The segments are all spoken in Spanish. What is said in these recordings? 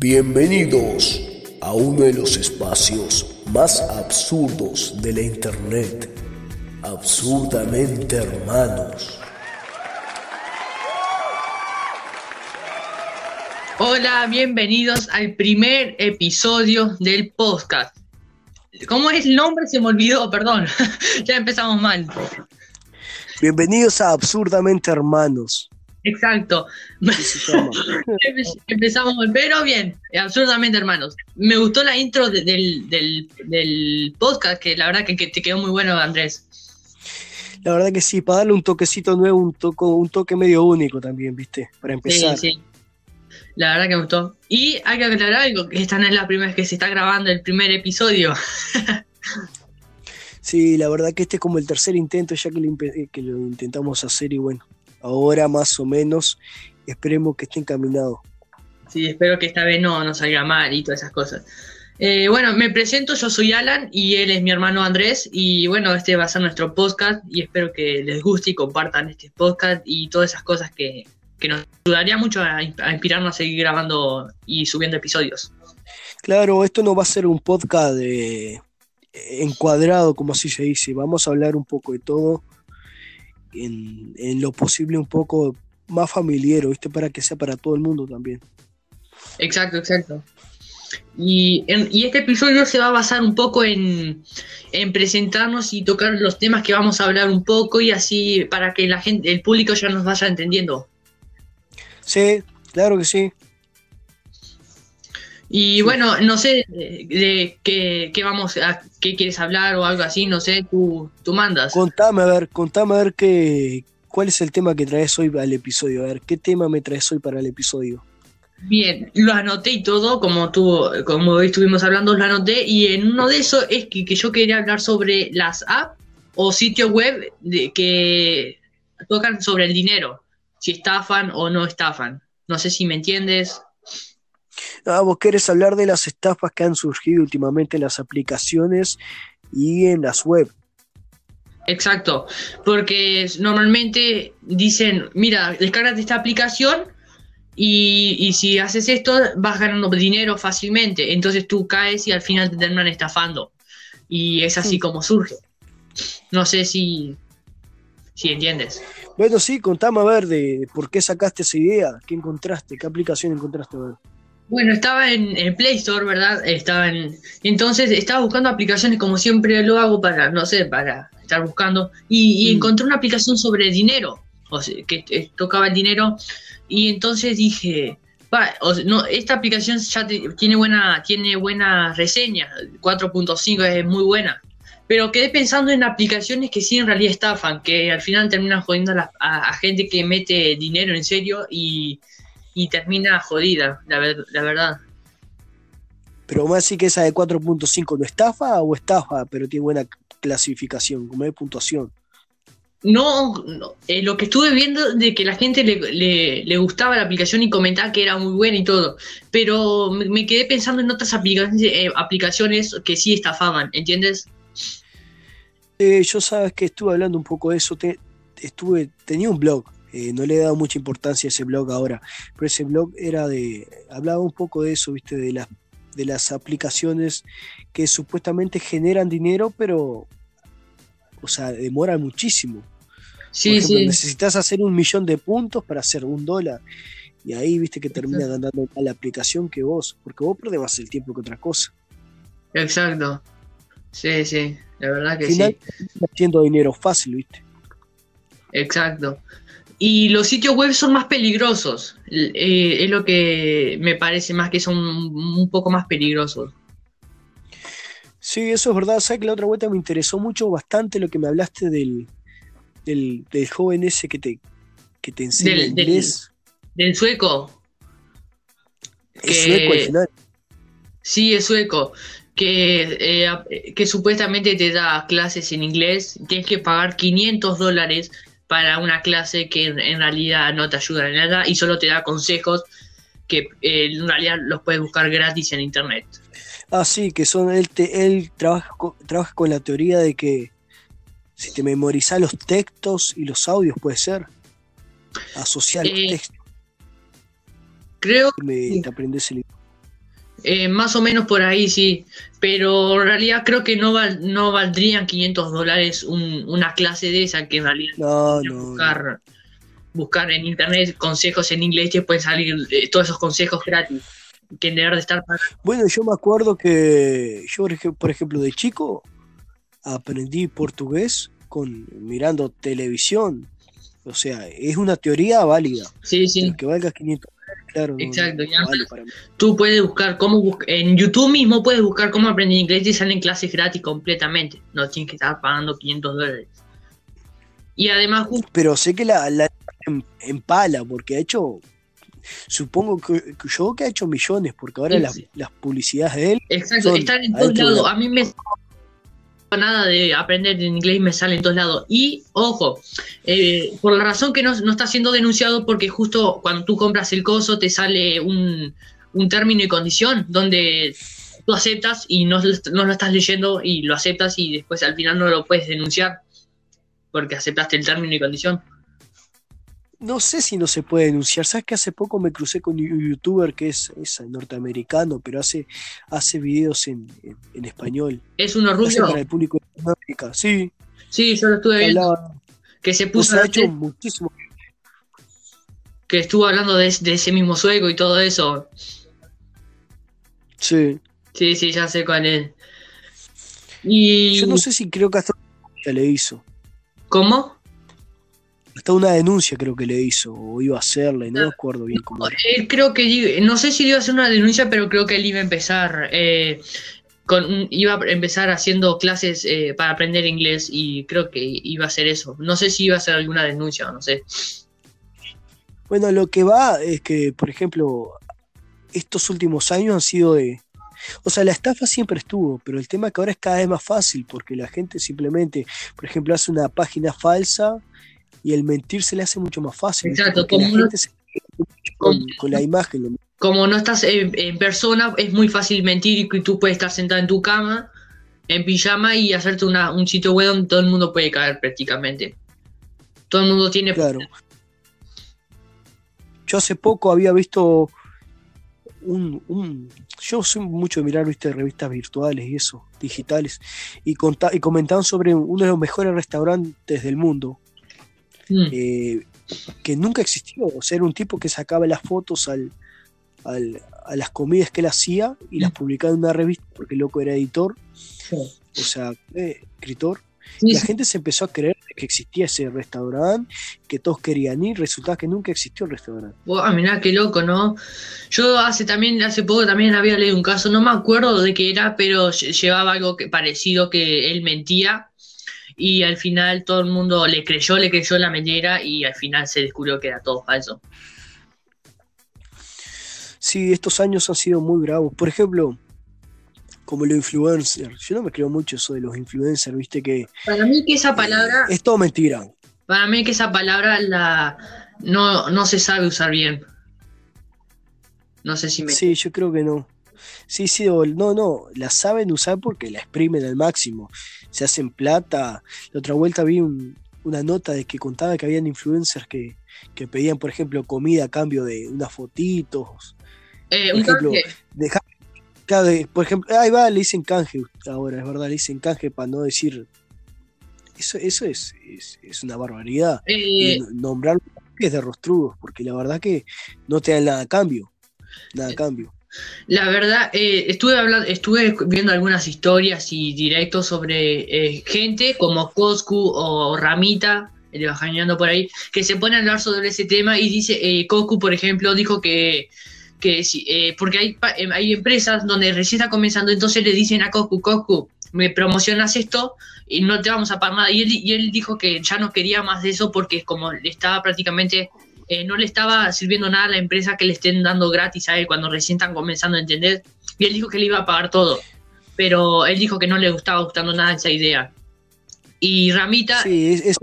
Bienvenidos a uno de los espacios más absurdos de la Internet. Absurdamente hermanos. Hola, bienvenidos al primer episodio del podcast. ¿Cómo es el nombre? Se me olvidó, perdón. ya empezamos mal. Bienvenidos a Absurdamente Hermanos. Exacto. Empezamos, pero bien, absurdamente hermanos. Me gustó la intro del, del, podcast, que la verdad que, te quedó muy bueno, Andrés. La verdad que sí, para darle un toquecito nuevo, un, toque, un toque medio único también, ¿viste? Para empezar. Sí, sí. La verdad que me gustó. Y hay que aclarar algo, que esta no es la primera vez que se está grabando el primer episodio. sí, la verdad que este es como el tercer intento ya que que lo intentamos hacer y bueno, ahora más o menos. Esperemos que esté encaminado. Sí, espero que esta vez no, no salga mal y todas esas cosas. Eh, bueno, me presento, yo soy Alan y él es mi hermano Andrés y bueno, este va a ser nuestro podcast y espero que les guste y compartan este podcast y todas esas cosas que, nos ayudaría mucho a, inspirarnos a seguir grabando y subiendo episodios. Claro, esto no va a ser un podcast de, encuadrado, como así se dice, vamos a hablar un poco de todo en, lo posible un poco más familiar, ¿viste? Para que sea para todo el mundo también. Exacto, exacto. Y, y, este episodio se va a basar un poco en, en, presentarnos y tocar los temas que vamos a hablar un poco y así para que la gente, el público ya nos vaya entendiendo. Sí, claro que sí. Y bueno, no sé de, qué, vamos a, qué quieres hablar o algo así, no sé, tú, tú mandas. Contame a ver, contame a ver qué, cuál es el tema que traes hoy al episodio. A ver, ¿qué tema me traes hoy para el episodio? Bien, lo anoté y todo, como tú, como hoy estuvimos hablando, lo anoté, y en uno de esos es que, yo quería hablar sobre las apps o sitios web de, que tocan sobre el dinero, si estafan o no estafan. No sé si me entiendes. Ah, vos querés hablar de las estafas que han surgido últimamente en las aplicaciones y en las web. Exacto, porque normalmente dicen, mira, descárgate esta aplicación y, si haces esto vas ganando dinero fácilmente, entonces tú caes y al final te terminan estafando. Y es así como surge. No sé si, si entiendes. Bueno, sí, contame a ver de por qué sacaste esa idea, qué encontraste, qué aplicación encontraste a ver. Bueno, estaba en, el Play Store, ¿verdad? Estaba en, entonces estaba buscando aplicaciones como siempre lo hago para, no sé, para estar buscando. Y, mm. encontré una aplicación sobre dinero, o sea, que tocaba el dinero. Y entonces dije, no, esta aplicación ya tiene buena tiene buena reseña, 4.5 es muy buena. Pero quedé pensando en aplicaciones que sí en realidad estafan, que al final terminan jodiendo a gente que mete dinero en serio y y termina jodida, la, la verdad. Pero más así que esa de 4.5 no estafa o estafa, pero tiene buena clasificación, como de puntuación. No, eh, lo que estuve viendo de que la gente le, gustaba la aplicación y comentaba que era muy buena y todo, pero me, quedé pensando en otras aplicaciones, eh, aplicaciones que sí estafaban, ¿entiendes? Eh, yo sabes que estuve hablando un poco de eso, te, estuve, tenía un blog eh, no le he dado mucha importancia a ese blog ahora, pero ese blog era de, hablaba un poco de eso, viste, de las, de las aplicaciones que supuestamente generan dinero, pero, o sea, demoran muchísimo. Sí, sí. Necesitas hacer un millón de puntos para hacer un dólar. Y ahí viste que termina dando más la aplicación que vos, porque vos perdés más el tiempo que otra cosa. Exacto. Sí, sí, la verdad que Al final, sí. Haciendo dinero fácil, viste. Exacto. Y los sitios web son más peligrosos. Eh, es lo que me parece más que son un poco más peligrosos. Sí, eso es verdad. Sabes que la otra vuelta me interesó mucho, bastante lo que me hablaste del, del, joven ese que te, que te enseña inglés. Del, sueco. ¿Es sueco al final? Sí, es sueco. Que, eh, que supuestamente te da clases en inglés. Tienes que pagar 500 dólares para una clase que en, realidad no te ayuda en nada y solo te da consejos que eh, en realidad los puedes buscar gratis en internet. Ah, sí, que son él, él trabaja, con, trabaja con la teoría de que si te memorizas los textos y los audios puede ser asociar los eh, textos. Creo que te aprendes el Eh, más o menos por ahí sí, pero en realidad creo que no, no valdrían 500 dólares una clase de esa, que en realidad no, no, buscar, buscar en internet consejos en inglés que pueden salir eh, todos esos consejos gratis que en de estar Bueno, yo me acuerdo que yo, por ejemplo, de chico aprendí portugués con mirando televisión. O sea, es una teoría válida. Sí, sí. Que valga 500 Claro, Exacto, tú puedes buscar cómo en YouTube mismo puedes buscar cómo aprender inglés y salen clases gratis completamente. No tienes que estar pagando 500 dólares. Y además. Pero sé que la, la empala, porque ha hecho. Supongo que, yo que ha hecho millones, porque ahora las, las, publicidades de él. Exacto, están en todos lados. A mí me nada de aprender inglés me sale en todos lados. Y ojo, eh, por la razón que no, está siendo denunciado, porque justo cuando tú compras el coso te sale un, término y condición donde tú aceptas y no, no, lo estás leyendo y lo aceptas y después al final no lo puedes denunciar porque aceptaste el término y condición no sé si no se puede denunciar. Sabes que hace poco me crucé con un youtuber que es, norteamericano, pero hace, hace videos en, español. ¿Es uno ruso? Para el público de América, sí. Sí, yo lo estuve viendo. Que se puso. ha hecho muchísimo. Que estuvo hablando de, ese mismo sueco y todo eso. Sí. Sí, sí, ya sé cuál es. Y... Yo no sé si creo que hasta le hizo. ¿Cómo? Hasta una denuncia creo que le hizo, o iba a hacerle, no me acuerdo bien cómo. Era. creo que, no sé si iba a hacer una denuncia, pero creo que él iba a empezar, eh, con, iba a empezar haciendo clases eh, para aprender inglés y creo que iba a hacer eso. No sé si iba a hacer alguna denuncia o no sé. Bueno, lo que va es que, por ejemplo, estos últimos años han sido de... O sea, la estafa siempre estuvo, pero el tema es que ahora es cada vez más fácil porque la gente simplemente, por ejemplo, hace una página falsa y el mentir se le hace mucho más fácil. Exacto, como la gente se con, con, la imagen. Como no estás en, persona, es muy fácil mentir y tú puedes estar sentado en tu cama, en pijama y hacerte una, un sitio web donde todo el mundo puede caer prácticamente. Todo el mundo tiene... Claro. Yo hace poco había visto un, un, yo soy mucho de mirar ¿viste? revistas virtuales y eso, digitales, y, y comentaban sobre uno de los mejores restaurantes del mundo, Mm. Eh, que nunca existió. O sea, era un tipo que sacaba las fotos al, a las comidas que él hacía y las mm. publicaba en una revista, porque el loco era editor, o sea, eh, escritor. y la gente se empezó a creer que existía ese restaurante, que todos querían ir, resultaba que nunca existió el restaurante. Wow, mirá qué loco, ¿no? Yo hace también, hace poco también había leído un caso, no me acuerdo de qué era, pero llevaba algo que, parecido que él mentía y al final todo el mundo le creyó, le creyó la mentira y al final se descubrió que era todo falso. Sí, estos años han sido muy bravos. Por ejemplo, como los influencers. Yo no me creo mucho eso de los influencers, viste que... Para mí que esa palabra... es todo mentira. Para mí que esa palabra la no, no se sabe usar bien. No sé si me... Sí, yo creo que no. Sí, sí, no, no, la saben usar porque la exprimen al máximo se hacen plata. La otra vuelta vi una nota de que contaba que habían influencers que, pedían, por ejemplo, comida a cambio de unas fotitos. Eh, por ejemplo, por ejemplo, ahí va, le dicen canje ahora, es verdad, le dicen canje para no decir. Eso, eso es, es, una barbaridad. Eh, nombrar es de rostrudos, porque la verdad que no te dan nada a cambio. Nada a cambio. La verdad, eh, estuve hablando, estuve viendo algunas historias y directos sobre eh, gente como Coscu o Ramita, el bajañando por ahí, que se pone a hablar sobre ese tema y dice, eh, Coscu, por ejemplo, dijo que, que eh, porque hay, hay empresas donde recién está comenzando, entonces le dicen a Coscu, Coscu, me promocionas esto y no te vamos a pagar nada. Y él, y él dijo que ya no quería más de eso porque como estaba prácticamente eh, no le estaba sirviendo nada a la empresa que le estén dando gratis a él cuando recién están comenzando a entender. Y él dijo que le iba a pagar todo, pero él dijo que no le gustaba gustando nada esa idea. Y Ramita... Sí, eso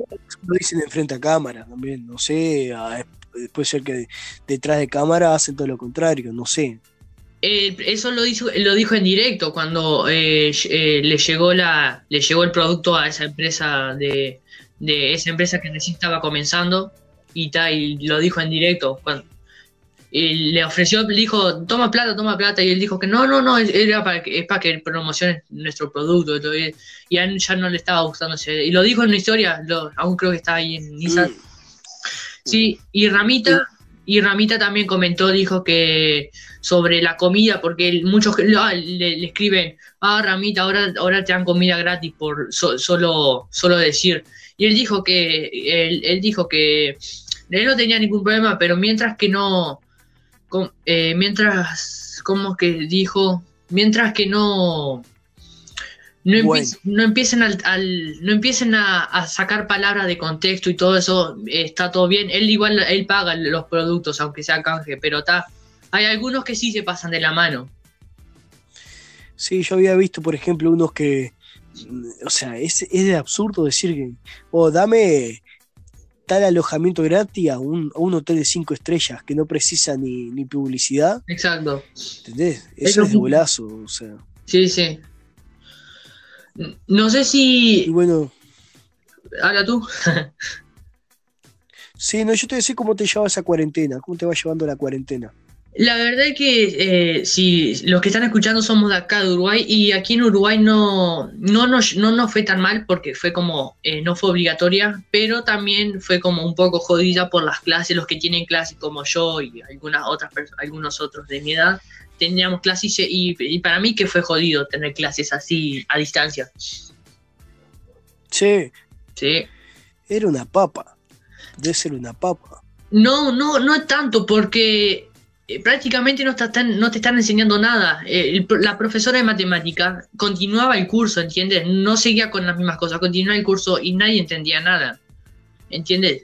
lo dicen en frente a cámara también, no sé, puede ser que detrás de cámara hacen todo lo contrario, no sé. Eh, eso lo dijo, lo dijo en directo cuando eh, le llegó la le llegó el producto a esa empresa de, de esa empresa que recién estaba comenzando y, lo dijo en directo. y le ofreció, le dijo, toma plata, toma plata, y él dijo que no, no, no, era para que, es para que promociones nuestro producto, y, y a él ya no le estaba gustando, y lo dijo en una historia, aún creo que está ahí en Nissan. Mm. Sí, y Ramita, y Ramita también comentó, dijo que sobre la comida, porque muchos ah, le, escriben, ah, Ramita, ahora, ahora te dan comida gratis por solo, solo decir. Y él dijo que, él, él dijo que él no tenía ningún problema, pero mientras que no, eh, mientras, como que dijo, mientras que no, no, empiecen al, no empiecen a, sacar palabras de contexto y todo eso, está todo bien. Él igual, él paga los productos, aunque sea canje, pero está, hay algunos que sí se pasan de la mano. Sí, yo había visto, por ejemplo, unos que, o sea, es, es de absurdo decir que, oh, dame tal alojamiento gratis a un, hotel de cinco estrellas que no precisa ni, ni publicidad. Exacto. ¿Entendés? Eso es, de golazo, o sea. Sí, sí. No sé si. Y bueno. Habla tú. sí, no, yo te decía cómo te lleva esa cuarentena, cómo te va llevando la cuarentena. La verdad es que eh, si los que están escuchando somos de acá de Uruguay y aquí en Uruguay no, no, nos, no nos fue tan mal porque fue como, eh, no fue obligatoria, pero también fue como un poco jodida por las clases, los que tienen clases como yo y algunas otras algunos otros de mi edad, teníamos clases y, y para mí que fue jodido tener clases así a distancia. Sí. Sí. Era una papa, debe ser una papa. No, no, no tanto porque eh, prácticamente no, no te están enseñando nada. Eh, la profesora de matemática continuaba el curso, ¿entiendes? No seguía con las mismas cosas, continuaba el curso y nadie entendía nada, ¿entiendes?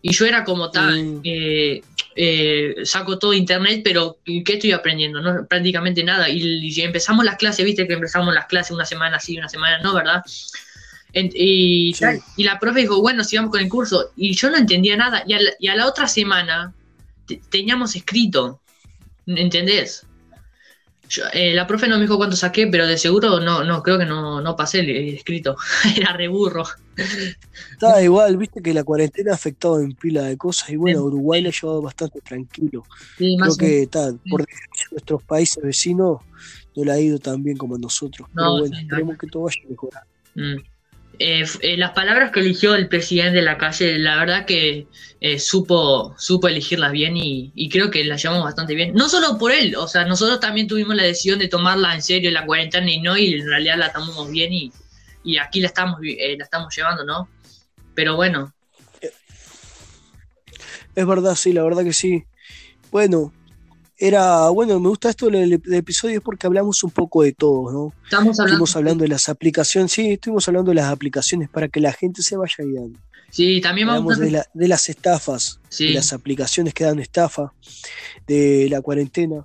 Y yo era como tal, mm. eh, saco todo internet, pero ¿qué estoy aprendiendo? No, prácticamente nada. Y, empezamos las clases, viste que empezamos las clases una semana sí, una semana no, ¿verdad? y, y, la profe dijo, bueno, sigamos con el curso. Y yo no entendía nada. Y y a la otra semana teníamos escrito, ¿entendés? Eh, la profe no me dijo cuánto saqué, pero de seguro no, no creo que no, no pasé el, escrito. Era reburro. Estaba igual, viste que la cuarentena ha afectado en pila de cosas y bueno, Uruguay lo ha llevado bastante tranquilo. creo que está, por nuestros países vecinos no le ha ido tan bien como nosotros. pero bueno, esperemos que todo vaya a mejorar. Mm. Eh, eh, las palabras que eligió el presidente de la calle, la verdad que eh, supo, supo elegirlas bien y, creo que las llevamos bastante bien. No solo por él, o sea, nosotros también tuvimos la decisión de tomarla en serio la cuarentena y no, y en realidad la tomamos bien y, y aquí la estamos, la estamos llevando, ¿no? Pero bueno. Es verdad, sí, la verdad que sí. Bueno, era, bueno, me gusta esto del, episodio porque hablamos un poco de todo, ¿no? Estamos hablando, estuvimos hablando de las aplicaciones, sí, estuvimos hablando de las aplicaciones para que la gente se vaya guiando. Sí, también vamos de, de, las estafas, de las aplicaciones que dan estafa, de la cuarentena.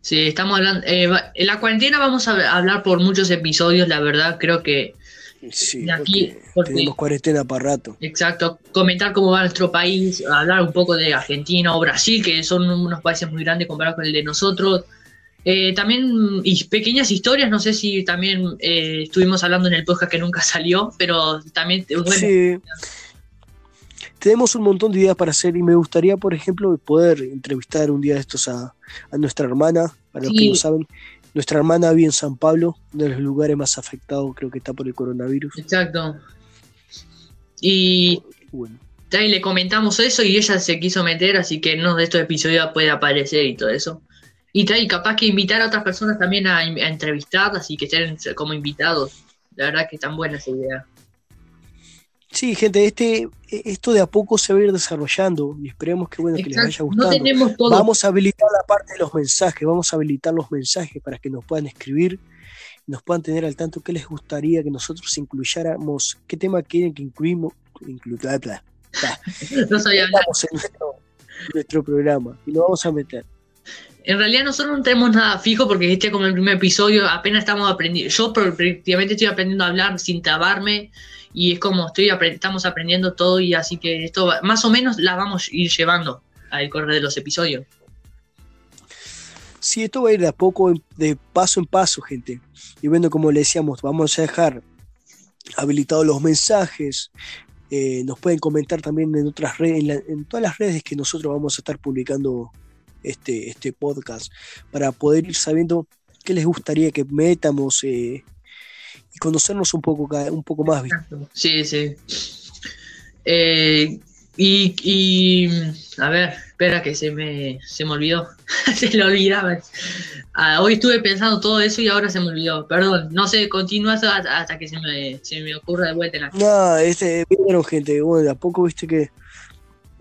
Sí, estamos hablando. Eh, en la cuarentena vamos a hablar por muchos episodios, la verdad, creo que Sí, aquí, tenemos cuarentena para rato. Exacto, comentar cómo va nuestro país, hablar un poco de Argentina o Brasil, que son unos países muy grandes comparados con el de nosotros. Eh, también y pequeñas historias, no sé si también eh, estuvimos hablando en el podcast que nunca salió, pero también... sí. Tenemos un montón de ideas para hacer y me gustaría, por ejemplo, poder entrevistar un día de estos a, nuestra hermana, para los que no saben, nuestra hermana vive en San Pablo, uno de los lugares más afectados, creo que está por el coronavirus. Exacto. Y bueno. le comentamos eso y ella se quiso meter, así que no de estos episodios puede aparecer y todo eso. Y trae capaz que invitar a otras personas también a, a entrevistarlas y que estén como invitados. La verdad que tan buena esa idea. Sí, gente, este, esto de a poco se va a ir desarrollando y esperemos que bueno que les haya gustado. Vamos a habilitar la parte de los mensajes, vamos a habilitar los mensajes para que nos puedan escribir, nos puedan tener al tanto qué les gustaría que nosotros incluyéramos, qué tema quieren que incluimos, incluir, no sabía hablar. En nuestro, programa y lo vamos a meter. En realidad nosotros no tenemos nada fijo porque este como el primer episodio, apenas estamos aprendiendo, yo prácticamente estoy aprendiendo a hablar sin tabarme y es como estoy estamos aprendiendo todo y así que esto más o menos la vamos a ir llevando al correr de los episodios. Sí, esto va a ir de a poco, de paso en paso, gente. Y bueno, como le decíamos, vamos a dejar habilitados los mensajes. Eh, nos pueden comentar también en otras redes, en, todas las redes que nosotros vamos a estar publicando este, este podcast, para poder ir sabiendo qué les gustaría que metamos eh, y conocernos un poco, un poco más. Sí, sí. Eh, y, y, a ver, espera que se me, se me olvidó. se lo olvidaba. Ah, hoy estuve pensando todo eso y ahora se me olvidó. Perdón, no sé, continúa hasta, que se me, se me ocurra de vuelta. No, este, bueno, gente, bueno, de a poco viste que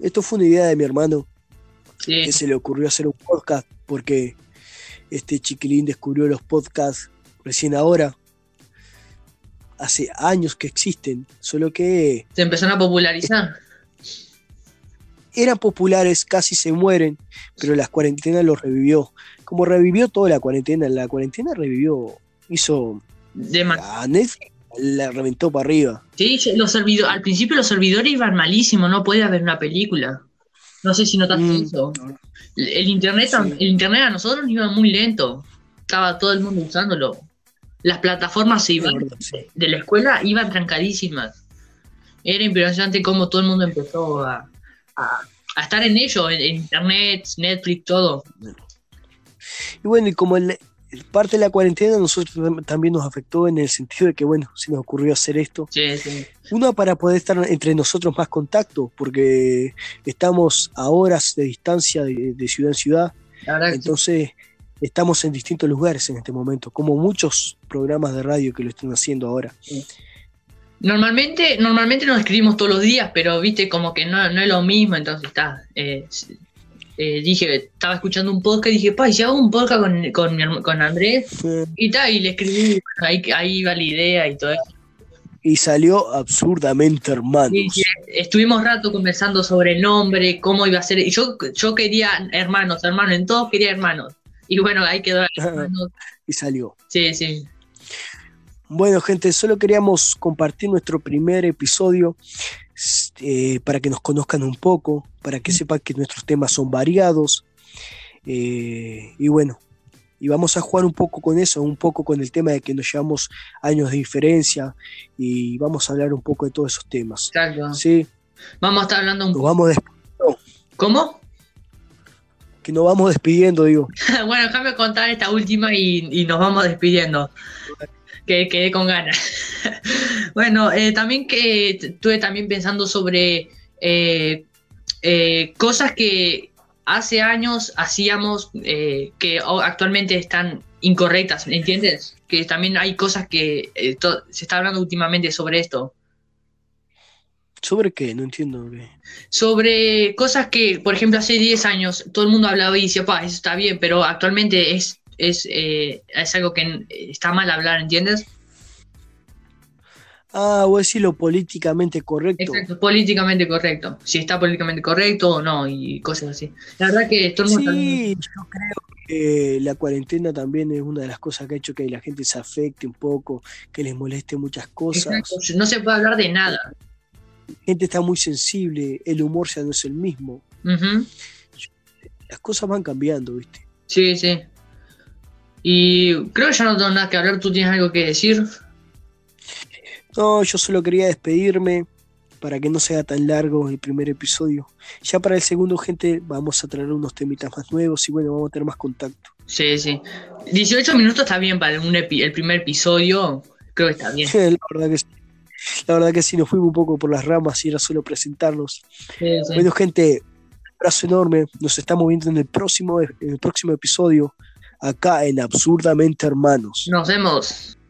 esto fue una idea de mi hermano. Que se le ocurrió hacer un podcast porque este chiquilín descubrió los podcasts recién ahora. Hace años que existen, solo que... Se empezaron a popularizar eran populares, casi se mueren, pero la cuarentena los revivió. Como revivió toda la cuarentena, la cuarentena revivió, hizo... De a Netflix la reventó para arriba. Sí, los servidores, al principio los servidores iban malísimos, no podía ver una película. No sé si notaste mm, eso. El internet, el internet a nosotros iba muy lento. Estaba todo el mundo usándolo. Las plataformas iban, de la escuela iban trancadísimas. Era impresionante cómo todo el mundo empezó a, a, estar en ello, en, internet, Netflix, todo. Y bueno, y como el, parte de la cuarentena nosotros también nos afectó en el sentido de que, bueno, se nos ocurrió hacer esto. Sí, sí. Uno para poder estar entre nosotros más contacto, porque estamos a horas de distancia de, ciudad en ciudad. Entonces, estamos en distintos lugares en este momento, como muchos programas de radio que lo están haciendo ahora. Normalmente, normalmente nos escribimos todos los días, pero viste como que no, es lo mismo, entonces está. Eh, eh, dije, estaba escuchando un podcast y dije, pa, si hago un podcast con, con, con Andrés, y tal, y le escribí, ahí, ahí iba la idea y todo eso. Y salió absurdamente hermanos. estuvimos rato conversando sobre el nombre, cómo iba a ser. Y yo, yo quería hermanos, hermanos, en todos quería hermanos. Y bueno, ahí quedó y salió. Sí, sí. Bueno, gente, solo queríamos compartir nuestro primer episodio eh, para que nos conozcan un poco, para que sepan que nuestros temas son variados. Eh, y bueno, y vamos a jugar un poco con eso, un poco con el tema de que nos llevamos años de diferencia y vamos a hablar un poco de todos esos temas. Exacto. Sí. Vamos a estar hablando un poco. vamos. ¿Cómo? Que nos vamos despidiendo, digo. bueno, déjame contar esta última y, y nos vamos despidiendo que quedé con ganas. bueno, eh, también que estuve también pensando sobre eh, eh, cosas que hace años hacíamos que actualmente están incorrectas, ¿entiendes? Que también hay cosas que se está hablando últimamente sobre esto. ¿Sobre qué? No entiendo. Sobre cosas que, por ejemplo, hace 10 años todo el mundo hablaba y decía, pa, eso está bien, pero actualmente es es, eh, es algo que está mal hablar, ¿entiendes? Ah, voy a decir lo políticamente correcto. Exacto, políticamente correcto. Si está políticamente correcto o no, y cosas así. La verdad que esto Sí, yo creo que la cuarentena también es una de las cosas que ha hecho que la gente se afecte un poco, que les moleste muchas cosas. No se puede hablar de nada. Gente está muy sensible, el humor ya no es el mismo. Las cosas van cambiando, ¿viste? Sí, sí. Y creo que ya no tengo nada que hablar. ¿Tú tienes algo que decir? No, yo solo quería despedirme para que no sea tan largo el primer episodio. Ya para el segundo, gente, vamos a traer unos temitas más nuevos y bueno, vamos a tener más contacto. Sí, sí. 18 minutos está bien para un el primer episodio. Creo que está bien. la verdad que sí. La verdad que sí, nos fuimos un poco por las ramas y era solo presentarnos. Bueno, gente, un abrazo enorme. Nos estamos viendo en el próximo, en el próximo episodio acá en Absurdamente Hermanos. Nos vemos.